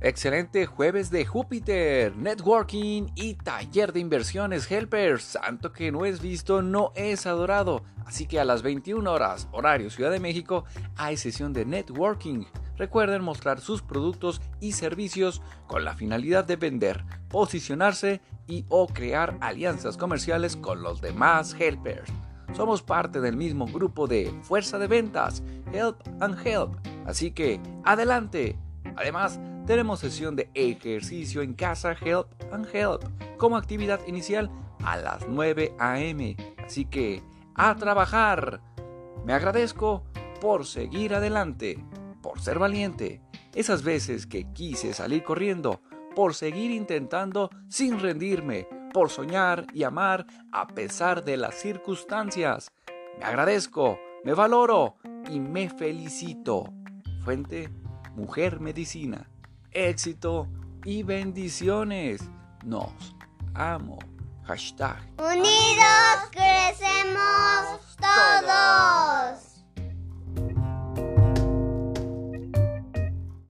Excelente jueves de Júpiter, networking y taller de inversiones Helpers. Santo que no es visto, no es adorado. Así que a las 21 horas, horario Ciudad de México, hay sesión de networking. Recuerden mostrar sus productos y servicios con la finalidad de vender, posicionarse y o crear alianzas comerciales con los demás Helpers. Somos parte del mismo grupo de Fuerza de Ventas, Help and Help. Así que, adelante. Además, tenemos sesión de ejercicio en casa Help and Help como actividad inicial a las 9 a.m. Así que, a trabajar. Me agradezco por seguir adelante, por ser valiente. Esas veces que quise salir corriendo, por seguir intentando sin rendirme, por soñar y amar a pesar de las circunstancias. Me agradezco, me valoro y me felicito. Fuente Mujer Medicina éxito y bendiciones. Nos amo. Hashtag. Unidos.